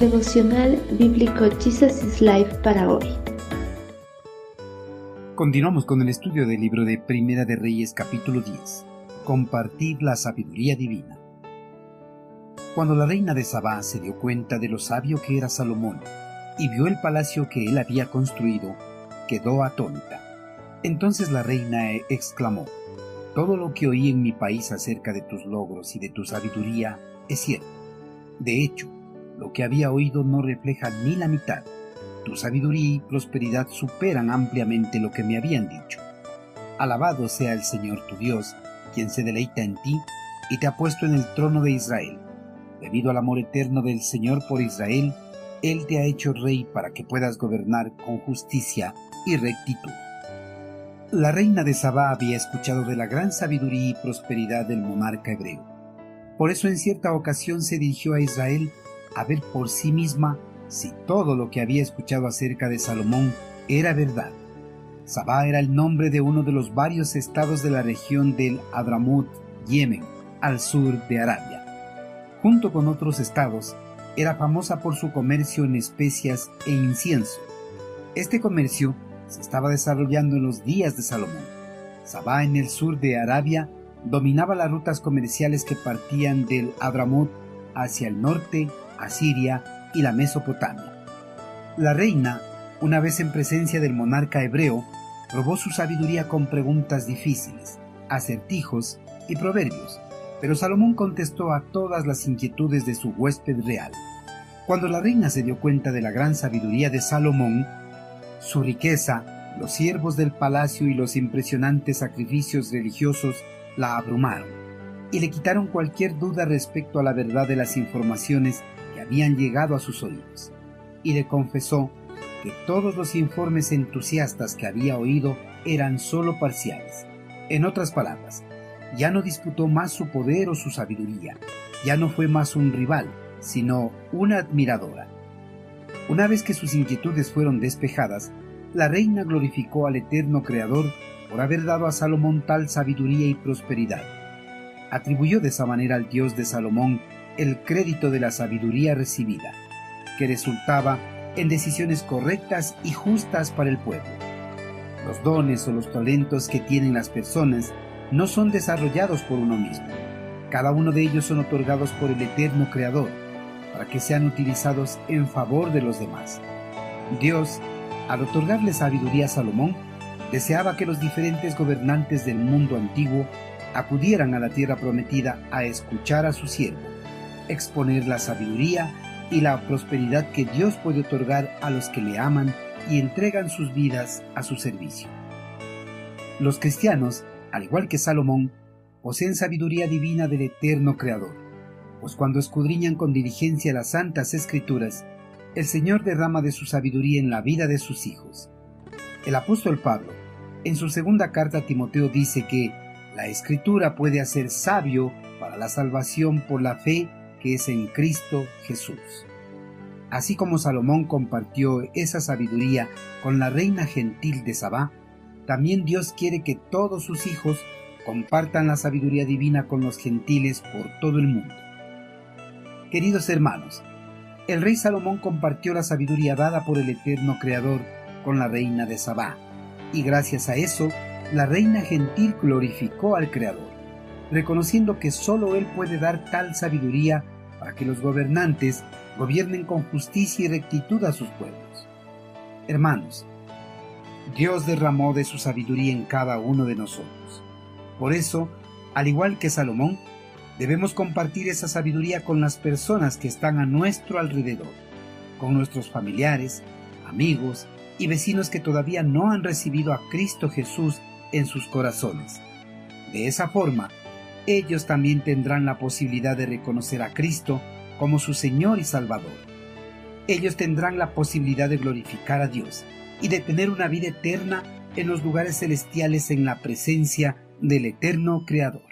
Devocional Bíblico Jesus is Life para hoy. Continuamos con el estudio del libro de Primera de Reyes capítulo 10. Compartir la sabiduría divina. Cuando la reina de Sabá se dio cuenta de lo sabio que era Salomón y vio el palacio que él había construido, quedó atónita. Entonces la reina exclamó, Todo lo que oí en mi país acerca de tus logros y de tu sabiduría es cierto. De hecho, lo que había oído no refleja ni la mitad. Tu sabiduría y prosperidad superan ampliamente lo que me habían dicho. Alabado sea el Señor tu Dios, quien se deleita en ti y te ha puesto en el trono de Israel. Debido al amor eterno del Señor por Israel, Él te ha hecho rey para que puedas gobernar con justicia y rectitud. La reina de Sabá había escuchado de la gran sabiduría y prosperidad del monarca hebreo. Por eso en cierta ocasión se dirigió a Israel a ver por sí misma si todo lo que había escuchado acerca de Salomón era verdad. Sabá era el nombre de uno de los varios estados de la región del Adramut, Yemen, al sur de Arabia. Junto con otros estados, era famosa por su comercio en especias e incienso. Este comercio se estaba desarrollando en los días de Salomón. Sabá en el sur de Arabia dominaba las rutas comerciales que partían del Adramut hacia el norte, Asiria y la Mesopotamia. La reina, una vez en presencia del monarca hebreo, probó su sabiduría con preguntas difíciles, acertijos y proverbios, pero Salomón contestó a todas las inquietudes de su huésped real. Cuando la reina se dio cuenta de la gran sabiduría de Salomón, su riqueza, los siervos del palacio y los impresionantes sacrificios religiosos la abrumaron y le quitaron cualquier duda respecto a la verdad de las informaciones habían llegado a sus oídos, y le confesó que todos los informes entusiastas que había oído eran sólo parciales. En otras palabras, ya no disputó más su poder o su sabiduría, ya no fue más un rival, sino una admiradora. Una vez que sus inquietudes fueron despejadas, la reina glorificó al eterno Creador por haber dado a Salomón tal sabiduría y prosperidad. Atribuyó de esa manera al Dios de Salomón el crédito de la sabiduría recibida, que resultaba en decisiones correctas y justas para el pueblo. Los dones o los talentos que tienen las personas no son desarrollados por uno mismo. Cada uno de ellos son otorgados por el eterno Creador, para que sean utilizados en favor de los demás. Dios, al otorgarle sabiduría a Salomón, deseaba que los diferentes gobernantes del mundo antiguo acudieran a la tierra prometida a escuchar a su siervo, exponer la sabiduría y la prosperidad que Dios puede otorgar a los que le aman y entregan sus vidas a su servicio. Los cristianos, al igual que Salomón, poseen sabiduría divina del eterno Creador, pues cuando escudriñan con diligencia las santas escrituras, el Señor derrama de su sabiduría en la vida de sus hijos. El apóstol Pablo, en su segunda carta a Timoteo, dice que la escritura puede hacer sabio para la salvación por la fe es en Cristo Jesús. Así como Salomón compartió esa sabiduría con la reina gentil de Sabá, también Dios quiere que todos sus hijos compartan la sabiduría divina con los gentiles por todo el mundo. Queridos hermanos, el rey Salomón compartió la sabiduría dada por el eterno Creador con la reina de Sabá, y gracias a eso, la reina gentil glorificó al Creador, reconociendo que sólo Él puede dar tal sabiduría para que los gobernantes gobiernen con justicia y rectitud a sus pueblos. Hermanos, Dios derramó de su sabiduría en cada uno de nosotros. Por eso, al igual que Salomón, debemos compartir esa sabiduría con las personas que están a nuestro alrededor, con nuestros familiares, amigos y vecinos que todavía no han recibido a Cristo Jesús en sus corazones. De esa forma, ellos también tendrán la posibilidad de reconocer a Cristo como su Señor y Salvador. Ellos tendrán la posibilidad de glorificar a Dios y de tener una vida eterna en los lugares celestiales en la presencia del eterno Creador.